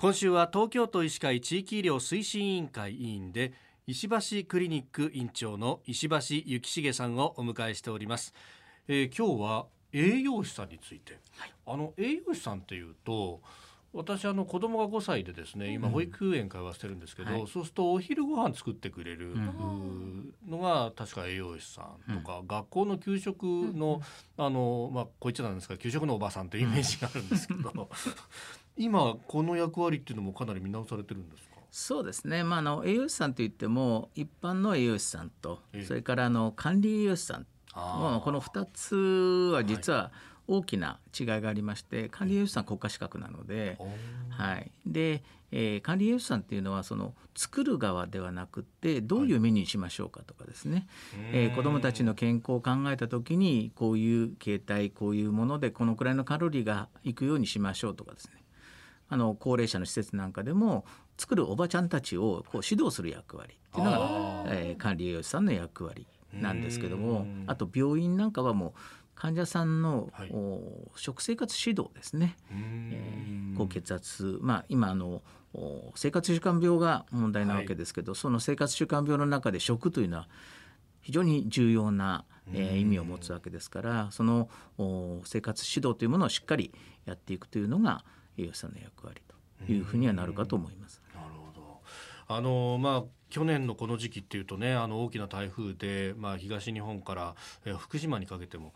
今週は東京都医師会地域医療推進委員会委員で石橋クリニック院長の石橋幸重さんをお迎えしております、えー、今日は栄養士さんについて、はい、あの栄養士さんっていうと私あの子供が5歳でですね今保育園通わせてるんですけど、うんはい、そうするとお昼ご飯作ってくれるのが確か栄養士さんとか、うん、学校の給食の、うん、あのまあこう言っちゃなんですが給食のおばさんというイメージがあるんですけど 今この役割っていうのもかなり見直されてるんですか？そうですね、まあ、あの栄養士さんといっても一般の栄養士さんとそれからあの管理栄養士さん。もうこの2つは実は大きな違いがありまして管理栄養士さん国家資格なので,、はい。でえー、管理栄養士さんっていうのはその作る側ではなくてどういうメニューにしましょうかとかですね、はい、えー、子どもたちの健康を考えた時にこういう形態こういうものでこのくらいのカロリーがいくようにしましょうとかですね。あの高齢者の施設なんかでも作るおばちゃんたちをこう指導する役割っていうのが、えー、管理栄養士さんの役割なんですけどもあと病院なんかはもう患者さんの、はい、食生活指導ですね、えー、高血圧、まあ、今あの生活習慣病が問題なわけですけど、はい、その生活習慣病の中で食というのは非常に重要な、えー、意味を持つわけですからその生活指導というものをしっかりやっていくというのが栄養士さんの役割というふうにはなるかと思います。あのまあ去年のこの時期っていうとねあの大きな台風で、まあ、東日本から、え福島にかけても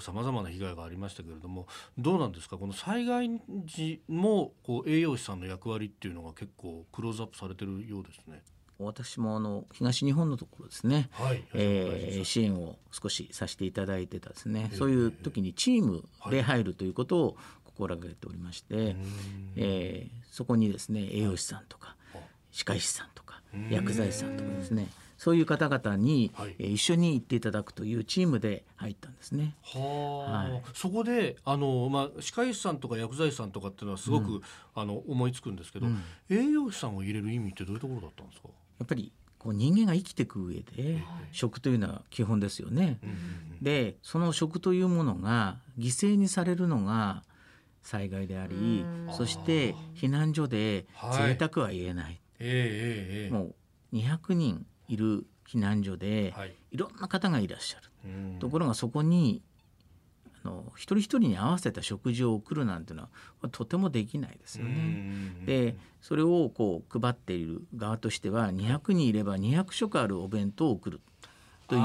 さまざまな被害がありましたけれどもどうなんですか？この災害時もこう栄養士さんの役割っていうのが結構クローズアップされてるようですね。私もあの東日本のところですね、はい、えー、支援を少しさせていただいてたですね、そういう時にチームで入るということを心がけておりまして、えー、そこにですね栄養士さんとか歯科医師さんとか薬剤師さんとかですね。そういう方々に、はい、一緒に行っていただくというチームで入ったんですね。は、はい、そこであの、まあ、歯科医師さんとか薬剤師さんとかっていうのはすごく、うん、あの思いつくんですけど、うん、栄養士さんを入れる意味ってどういうところだったんですか？やっぱりこう人間が生きていく上で、食というのは基本ですよね。でその食というものが犠牲にされるのが災害でありそして避難所で贅沢は言えない、はい、えー、もう200人いる避難所で、はい、いろんな方がいらっしゃる、ところがそこにあの一人一人に合わせた食事を送るなんていうのはとてもできないですよね。でそれをこう配っている側としては200人いれば200食あるお弁当を送る。という。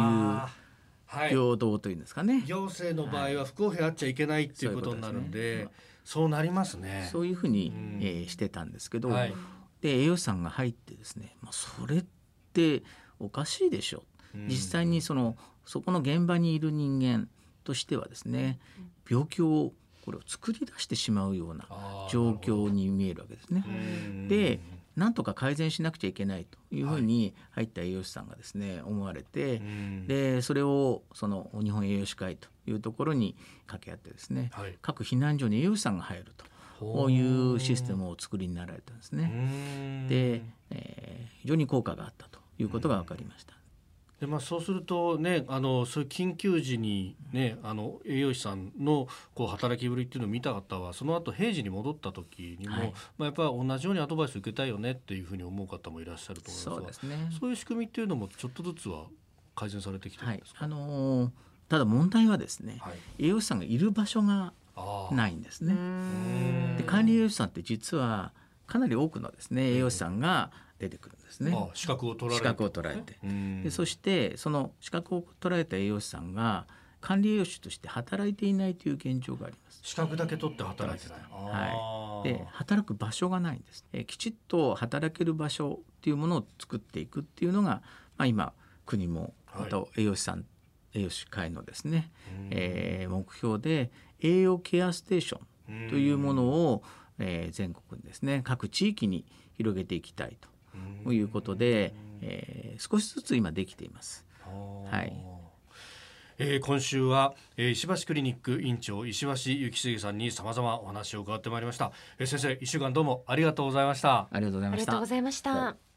平等というんですかね、はい、行政の場合は不公平あっちゃいけないっていうことになるんで、そうなりますね。そういうふうに、えー、してたんですけど、はい、で栄養士さんが入ってですね、まあ、それっておかしいでしょ。実際にそのそこの現場にいる人間としてはですね病気をこれを作り出してしまうような状況に見えるわけですね。でなんとか改善しなくちゃいけないというふうに入った栄養士さんがですね思われてでそれをその日本栄養士会というところに掛け合ってですね、はい、各避難所に栄養士さんが入ると。こういうシステムを作りになられたんですね。で、えー、非常に効果があったということが分かりました。でまあ、そうするとねあのそういう緊急時に、ね、あの栄養士さんのこう働きぶりっていうのを見た方はその後平時に戻った時にも、はい、まあ、やっぱり同じようにアドバイス受けたいよねっていうふうに思う方もいらっしゃると思いますがそうです、ね、そういう仕組みっていうのもちょっとずつは改善されてきてるんですか、はい、あのー、ただ問題はですね、はい、栄養士さんがいる場所がないんですね。で管理栄養士さんって実はかなり多くのですね栄養士さんが出てくるんですね。資格を取られて、資格を取られてでそしてその資格を取られた栄養士さんが管理栄養士として働いていないという現状があります。資格だけ取って働いてない。はい。で働く場所がないんです。えきちっと働ける場所っていうものを作っていくっていうのがまあ今国もまた栄養士さん、はい、栄養士会のですね、えー、目標で栄養ケアステーションというものを、えー、全国にですね各地域に広げていきたいということで、えー、少しずつ今できています。はい。えー、今週は、えー、石橋クリニック院長石橋幸重さんにさまざまお話を伺ってまいりました、えー、先生一週間どうもありがとうございました。ありがとうございました。ありがとうございました